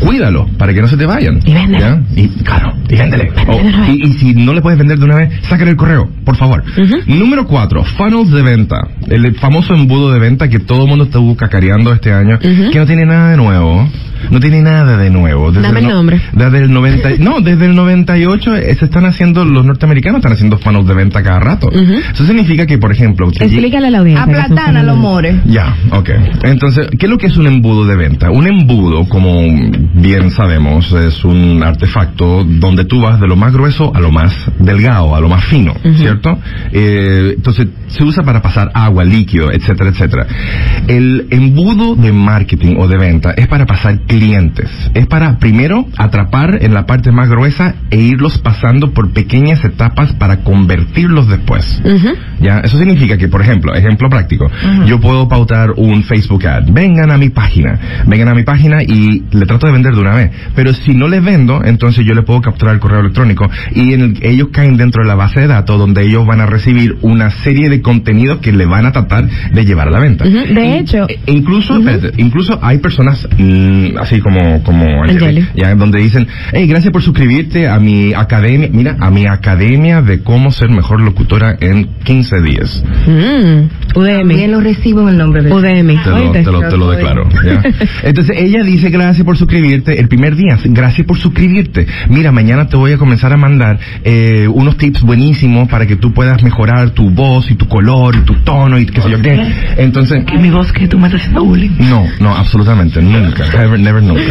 cuídalo para que no se te vayan. Y véndele. ¿Ya? Y, claro, y véndele. Oh, y, y si no le puedes vender de una vez, sácale el correo, por favor. Ujú. Número cuatro, funnels de venta. El famoso embudo de venta que todo el mundo está cacareando este año, que no tiene nada de nuevo. No tiene nada de nuevo. Dame el no- nombre. Desde el 90, no, desde el 98 eh, se están haciendo, los norteamericanos están haciendo funnels de venta cada rato. Eso significa que, por ejemplo, Explícale a la audiencia. Aplatana los mores. ya, ok. Entonces, ¿qué es lo que es un embudo de venta? Un embudo, como bien sabemos, es un artefacto donde tú vas de lo más grueso a lo más delgado, a lo más fino, ¿cierto? Eh, entonces, se usa para pasar agua, líquido, etcétera, etcétera. El embudo de marketing o de venta es para pasar clientes. Es para, primero, atrapar en la parte más gruesa e irlos pasando por pequeñas etapas para convertirlos después. ¿Ya? Eso significa que, por ejemplo, ejemplo práctico, yo puedo pautar un Facebook ad. Vengan a mi página, vengan a mi página y le trato de vender de una vez. Pero si no les vendo, entonces yo le puedo capturar el correo electrónico y en el- ellos caen dentro de la base de datos donde ellos van a recibir una serie de contenidos que le van a tratar de llevar a la venta. De hecho- e- incluso, incluso hay personas mm, así como, como ya, donde dicen, hey, gracias por suscribirte a mi academia, mira, a mi academia de cómo ser mejor locutora en 15 días. Mm, También Udemy. lo recibo en el nombre de Udemy. Te lo, te lo, te lo declaro. ¿ya? Entonces ella dice gracias por suscribirte el primer día. Gracias por suscribirte. Mira, mañana te voy a comenzar a mandar eh, unos tips buenísimos para que tú puedas mejorar tu voz y tu color y tu tono y qué sé yo qué. Entonces, Que mi voz que tú me estás haciendo bullying. no, no, absolutamente, nunca, never, never, nunca.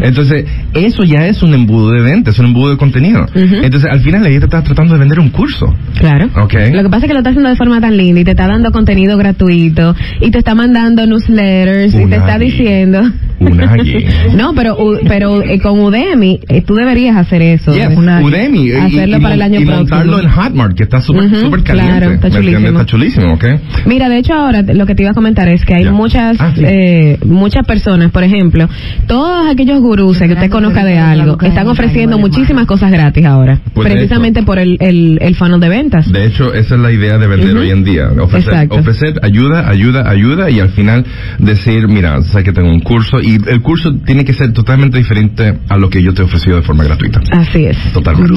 Entonces, eso ya es un embudo de venta, es un embudo de contenido. Entonces, al final ella te está tratando de vender un curso. Claro. Ok. Lo que pasa es que lo está haciendo de forma tan linda y te está dando contenido gratuito y te está mandando newsletters y te está allí. diciendo. Una no, pero, U- pero eh, con Udemy eh, tú deberías hacer eso. Yes, Udemy. y- Hacerlo y, para el año y próximo. montarlo en Hotmart, que está súper súper caliente. claro, está chulísimo. Está chulísimo, ¿ok? Mira, de hecho ahora lo que te iba a comentar es que hay Ya. muchas Ah, sí. eh, muchas personas, por ejemplo, todos aquellos gurús que usted conozca de algo, están ofreciendo muchísimas cosas gratis ahora, Pues precisamente por el, el, el funnel de ventas. De hecho, esa es la idea de vender hoy en día. Ofrecer, Exacto. ofrecer ayuda, ayuda, ayuda y al final decir, mira, sé que tengo un curso y el curso tiene que ser totalmente diferente a lo que yo te he ofrecido de forma gratuita. Así es. Totalmente.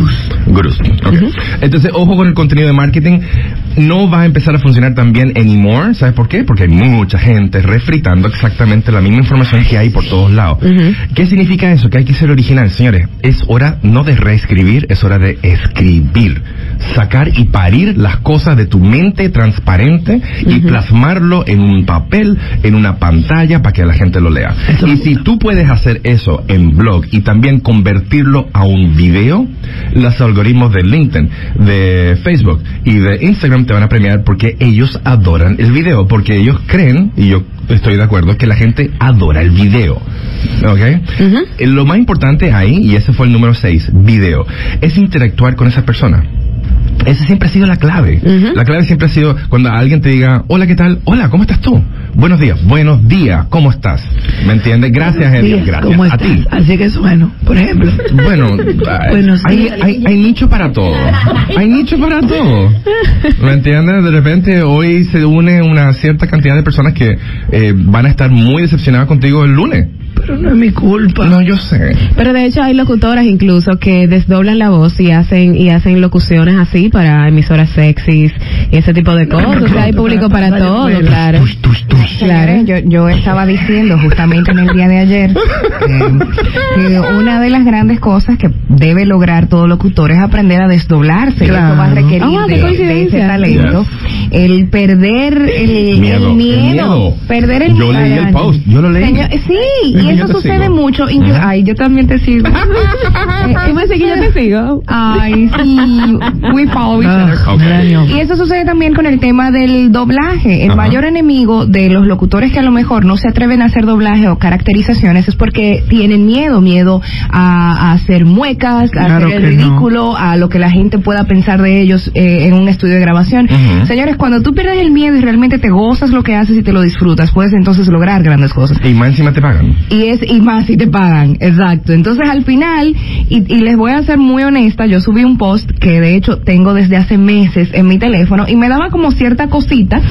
Gurús. ok. Entonces, ojo con el contenido de marketing. No va a empezar a funcionar tan bien anymore. ¿Sabes por qué? Porque hay mucha gente refritando exactamente la misma información que hay por todos lados. ¿Qué significa eso? Que hay que ser original, señores. Es hora no de reescribir, es hora de escribir. Sacar y parir las cosas de tu mente transparente y plasmarlo en un papel, en una pantalla para que la gente lo lea. Y si tú puedes hacer eso en blog y también convertirlo a un video, los algoritmos de LinkedIn, de Facebook y de Instagram te van a premiar porque ellos adoran el video, porque ellos creen, y yo estoy de acuerdo, que la gente adora el video. ¿Ok? Eh, Lo más importante ahí, y ese fue el número 6, video, es interactuar con esa persona. Esa siempre ha sido la clave. La clave siempre ha sido cuando alguien te diga, hola, ¿qué tal? Hola, ¿cómo estás tú? Buenos días, buenos días, ¿cómo estás? ¿Me entiendes? Gracias, días, gracias ¿Cómo a estás? ti. Así que es bueno, por ejemplo. Bueno, hay, Buenos hay, hay- hay nicho para todo. Hay nicho para todo. ¿Me entiendes? De repente hoy se une una cierta cantidad de personas que eh, van a estar muy decepcionadas contigo el lunes. Pero no es mi culpa. No, yo sé. Pero de hecho hay locutoras incluso que desdoblan la voz y hacen y hacen locuciones así para emisoras sexys y ese tipo de cosas. O sea, hay público para todo, claro. Claro, yo, yo estaba diciendo justamente en el día de ayer eh, que una de las grandes cosas que debe lograr todo locutor es aprender a desdoblarse. Claro. Eso va a requerir qué de, de ese coincidencia. talento. el perder el Miedo, el miedo, el miedo. perder el Yo leí el post, yo lo leí. Señor, sí, y eso sucede sigo. mucho. inclu-. Ay, yo también te sigo. ¿Tú me sigues que yo te sigo? Ay, sí, we follow each other. Ok. Y eso sucede también con el tema del doblaje. El Ajá. mayor enemigo de los locutores que a lo mejor no se atreven a hacer doblaje o caracterizaciones es porque tienen miedo, miedo a, a hacer muecas, a Claro hacer el no. ridículo, a lo que la gente pueda pensar de ellos eh, en un estudio de grabación. Señores, cuando tú pierdes el miedo y realmente te gozas lo que haces y te lo disfrutas, puedes entonces lograr grandes cosas. Y más encima te pagan. Y y más si te pagan, exacto. Entonces al final, y, y les voy a ser muy honesta, yo subí un post que de hecho tengo desde hace meses en mi teléfono y me daba como cierta cosita,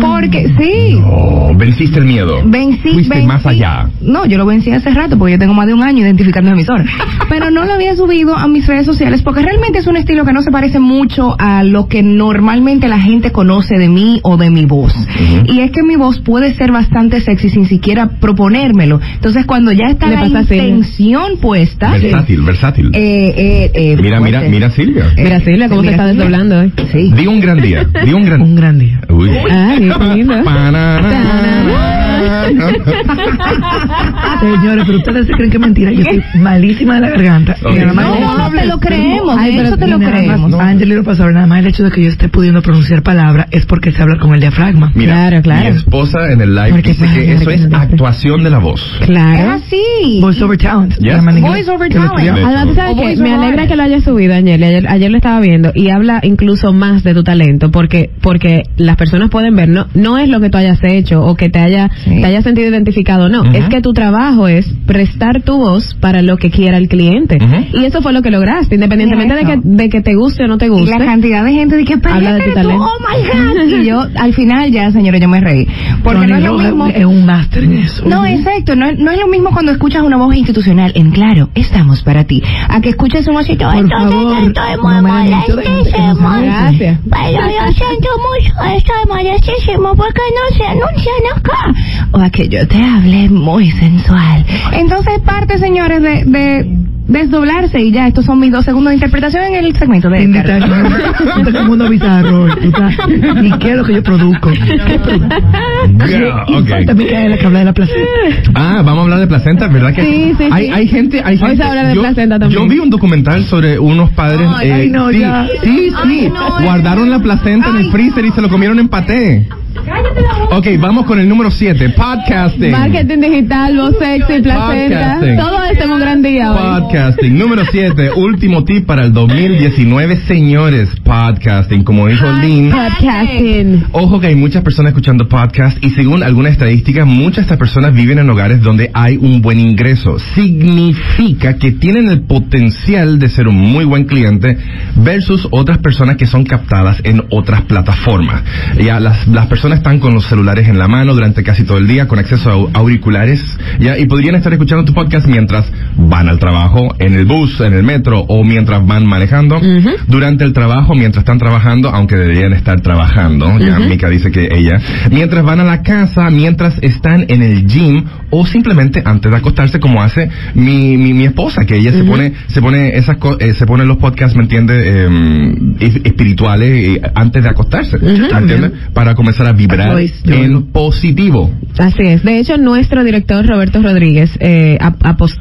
porque sí, Oh, venciste el miedo. vencí, Fuiste vencí- más allá. No, yo lo vencí hace rato porque yo tengo más de un año identificando emisora. Pero no lo había subido a mis redes sociales porque realmente es un estilo que no se parece mucho a lo que normalmente la gente conoce de mí o de mi voz. Y es que mi voz puede ser bastante sexy sin siquiera proponérmelo. Entonces cuando ya está la intención puesta... Versátil, versátil. eh, eh, eh, mira, mira, mira Silvia. Eh, Mira, Silvia, cómo se mira, está Silvia. desdoblando hoy. Sí. Di un gran día. Di un gran Un gran día. Uy. Ay, qué lindo. Señores, pero ustedes se creen que es mentira. Yo estoy malísima de la garganta. No, no, te lo creemos, Ay, eso te lo creemos. no. Ángel y lo pasado, nada más el hecho de que yo esté pudiendo pronunciar palabras es porque sé hablar con el diafragma. Mira, Claro, claro. mi esposa en el live Porque dice que eso que es actuación de la voz. Es Claro. así. Voice over talent. Yes. Voice over talent. Además, Me alegra que lo hayas subido, Ayer. ayer. Ayer lo estaba viendo y habla incluso más de tu talento porque porque las personas pueden ver, no no es lo que tú hayas hecho o que te haya Sí. te hayas sentido identificado, no. Es que tu trabajo es prestar tu voz para lo que quiera el cliente. Y eso fue lo que lograste, independientemente de que, de que te guste o no te Y guste. la cantidad de gente de que "Pero Habla de tu talento. Oh my God. Y yo, al final, ya, señores, yo me reí. Porque no es lo mismo. Es un máster en eso. No, exacto. No, es- no es lo mismo cuando escuchas una voz institucional en claro, estamos para ti, a que escuches un osito. Por entonces favor, estoy no muy molestísimo. Gracias. Pero yo siento mucho, estoy molestísimo porque no se anuncian acá. O a que yo te hable muy sensual. Entonces parte, señores, de, de desdoblarse y ya, estos son mis dos segundos de interpretación en el segmento de Edgar. estás- como uno bizarro. ¿Y qué es lo que yo produzco? Yeah, Y ok. falta Micaela que habla de la placenta. Ah, vamos a hablar de placenta, ¿verdad que Sí, sí, hay, sí. hay gente, hay Hoy se gente- habla de yo, placenta también. Yo vi un documental sobre unos padres, Ay, eh, ay, no, sí, ya. sí, sí, Ay, no, guardaron la placenta en el freezer y se lo comieron en paté. Ok, vamos con el número 7, podcasting. Marketing digital, voz sexy, placenta. Podcasting. Todo esto en un gran día hoy. Podcasting. Número 7, último tip para el 2019, señores. Podcasting, como dijo Lynn. Podcasting. Ojo que hay muchas personas escuchando podcast y según algunas estadísticas, muchas de estas personas viven en hogares donde hay un buen ingreso. Significa que tienen el potencial de ser un muy buen cliente versus otras personas que son captadas en otras plataformas. Ya las, las personas están con los celulares en la mano durante casi todo el día con acceso a au- auriculares ya y podrían estar escuchando tu podcast mientras van al trabajo, en el bus, en el metro o mientras van manejando. Durante el trabajo, mientras están trabajando, aunque deberían estar trabajando, ya Mika dice que ella, mientras van a la casa, mientras están en el gym o simplemente antes de acostarse como hace mi, mi, mi esposa, que ella se pone, se pone esas eh, se pone los podcasts, ¿me entiende? Eh, es- espirituales eh, antes de acostarse. Para comenzar a vibrar en positivo. Así es. De hecho, nuestro director Roberto Rodríguez eh,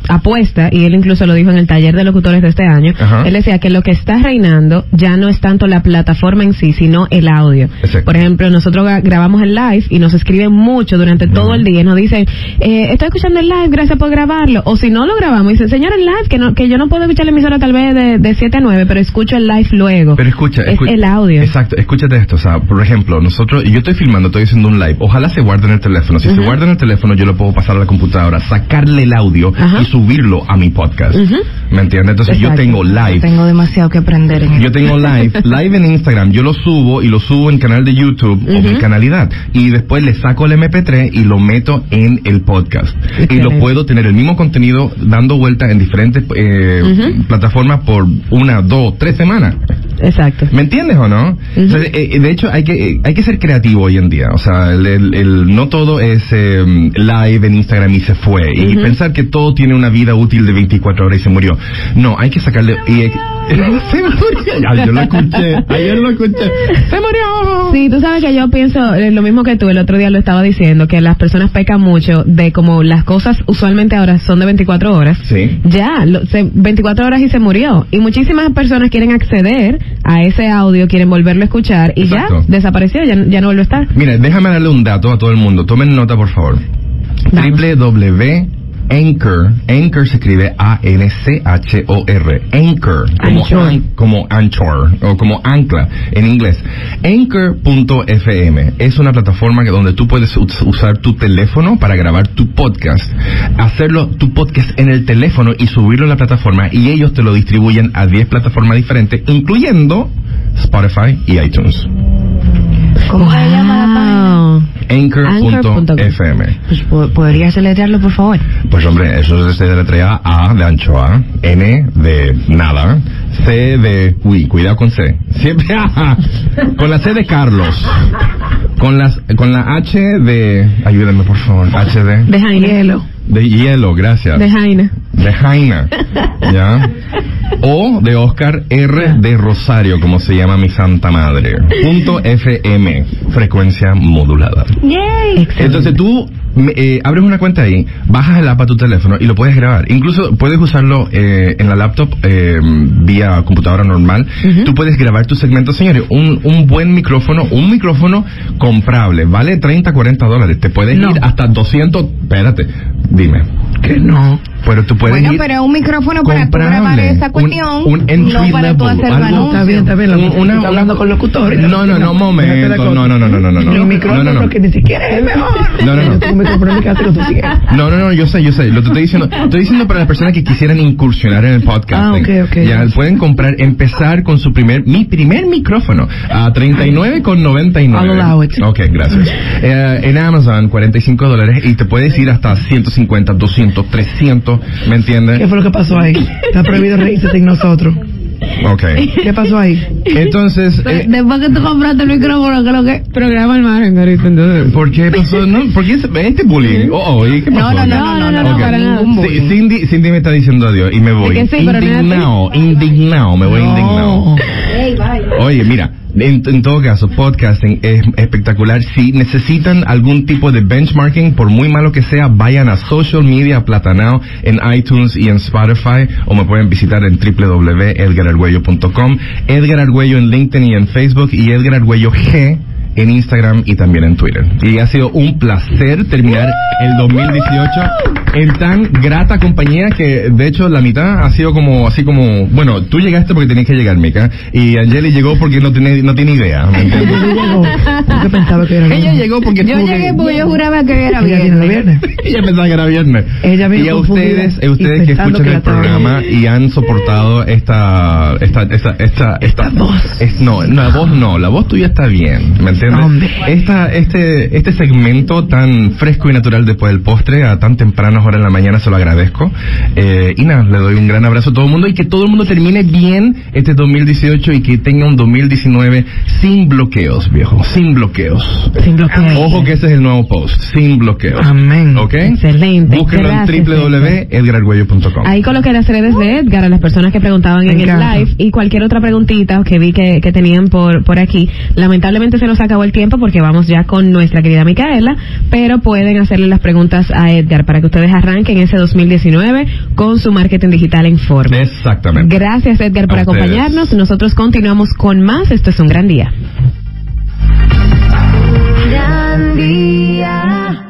apuesta, y él incluso lo dijo en el taller de locutores de este año, Ajá. él decía que lo que está reinando ya no es tanto la plataforma en sí, sino el audio. Exacto. Por ejemplo, nosotros gra- grabamos el live y nos escriben mucho durante todo el día y nos dicen, eh, estoy escuchando el live, gracias por grabarlo. O si no lo grabamos, dicen, señor, el live, que, no, que yo no puedo escuchar la emisora tal vez de, de 7 a 9, pero escucho el live luego. Pero escucha, es escucha- el audio. Exacto, escúchate esto, o sea, por ejemplo, nosotros, y yo estoy filmando, estoy haciendo un live, ojalá se guarde en el teléfono. Si se guarda en el teléfono, yo lo puedo pasar a la computadora, sacarle el audio y subirlo a mi podcast. ¿Me entiendes? Entonces yo tengo live. Tengo demasiado que aprender en Yo tengo live, live en Instagram, yo lo subo y lo subo en canal de YouTube o mi canalidad. Y después le saco el MP3 y lo meto en el podcast. Y lo puedo tener el mismo contenido dando vueltas en diferentes eh, plataformas por una, dos, tres semanas. Exacto. ¿Me entiendes o no? Entonces, eh, de hecho, hay que eh, hay que ser creativo hoy en día. O sea, el, el- el- no todo es eh, live en Instagram y se fue. Y pensar que todo tiene una vida útil de 24 horas y se murió. No, hay que sacarle... y- se murió. Ayer lo escuché. Ayer lo escuché. Se murió. Sí, tú sabes que yo pienso eh, lo mismo que tú, el otro día lo estaba diciendo, que las personas pecan mucho de como las cosas usualmente ahora son de 24 horas. Sí. Ya, lo- se- 24 horas y se murió. Y muchísimas personas quieren acceder a ese audio, quieren volverlo a escuchar y Exacto. ya desapareció, ya, ya no vuelve a estar. Mira, déjame darle un dato a todo el mundo. Tomen nota, por favor. Www.anchor, Anchor se escribe A-N-C-H-O-R, Anchor, como, an- como Anchor, o como ancla en inglés. Anchor.fm es una plataforma que donde tú puedes us- usar tu teléfono para grabar tu podcast, hacerlo tu podcast en el teléfono y subirlo a la plataforma y ellos te lo distribuyen a 10 plataformas diferentes, incluyendo Spotify y iTunes. ¿Cómo se llama la página? Wow. Anchor.fm. Pues, po- ¿Podrías deletrearlo, por favor? Pues hombre, eso se deletrea A de anchoa, N de nada, C de... Uy, cuidado con C. Siempre con la C de Carlos. Con, las, con la H de... Ayúdame, por favor. H de... De Jaina. De hielo, gracias. De Jaina. De Jaina. ¿Ya? O de Oscar R de Rosario, como se llama mi santa madre. Punto FM. Frecuencia modulada. Entonces tú eh, abres una cuenta ahí, bajas el app a tu teléfono y lo puedes grabar. Incluso puedes usarlo eh, en la laptop eh, vía computadora normal. Tú puedes grabar tu segmento, señores. Un, un buen micrófono, un micrófono comprable, vale 30, 40 dólares. Te puedes No. ir hasta 200. Espérate, dime. Que no. Pero tú puedes Bueno, ir pero un micrófono para grabar esa un- cuestión, un entry no para tú hacer algo-. Está bien, está bien. Un- Lo una- está hablando con locutores. No, no, no, momento. No, no, no, no, no, no, no. Un No, micrófono no, no. que ni siquiera es el mejor. No, no, no. Un micrófono en mi casa que tú sigues. No, no, no, yo sé, yo sé. Lo que estoy diciendo, estoy diciendo para las personas que quisieran incursionar en el podcasting. Ah, ok, ok. Ya pueden comprar, empezar con su primer, mi primer micrófono a 39,99. I'll allow it. Ok, gracias. Eh, en Amazon, 45 dólares y te puedes ir hasta 150, 200, 300, ¿me entiendes? ¿Qué fue lo que pasó ahí? Está prohibido reírse sin nosotros. Ok. ¿Qué pasó ahí? Entonces, eh, Después que tú compraste el micrófono, creo que... Programa al margen ahorita entonces. ¿Por qué pasó? No, ¿Por qué este bullying? Oh, oh, ¿y qué No, pasó? no, no, no, no, no, Ok. para nada. Sí. Cindy, Cindy me está diciendo adiós y me voy. Es que sí, pero no es así. indignado, indignado, Oye, mira, en, todo caso, podcasting es espectacular. Si necesitan algún tipo de benchmarking, por muy malo que sea, vayan a Social Media Platanao en iTunes y en Spotify o me pueden visitar en www.edgarargüello.com. Edgar Argüello en LinkedIn y en Facebook y Edgar Argüello G en Instagram y también en Twitter. Y ha sido un placer terminar el 2018 en tan grata compañía que de hecho la mitad ha sido como así como, bueno, tú llegaste porque tenías que llegar, Mica, y Angeli llegó porque no tiene no tiene idea, ¿me entiendes? Ella llegó. Yo pensaba que era Ella llegó porque Yo llegué porque yo juraba que era viernes. ella pensaba que era viernes. Ella y a ustedes, a ustedes que escuchan que el programa y han soportado esta, esta, esta, esta, esta, voz. es- no, no, la voz no, la voz tuya está bien, ¿me entiendes? Hombre. Esta, este, este segmento tan fresco y natural después del postre a tan tempranas horas en la mañana se lo agradezco. Eh, y nada, le doy un gran abrazo a todo el mundo y que todo el mundo termine bien este 2018 y que tenga un 2019 sin bloqueos, viejo, sin bloqueos. Sin bloqueo. Ojo que ese es el nuevo post, sin bloqueos. Amén. ¿Ok? Excelente. Búsquenlo en www.edgarargüello.com. Ahí coloqué las redes de Edgar a las personas que preguntaban Me en el live y cualquier otra preguntita que vi que, que tenían por, por aquí. Lamentablemente se nos acabó el tiempo porque vamos ya con nuestra querida Micaela, pero pueden hacerle las preguntas a Edgar para que ustedes arranquen ese 2019 con su marketing digital en forma. Exactamente. Gracias Edgar por acompañarnos. Nosotros continuamos con más. Esto es un gran día. Gran día.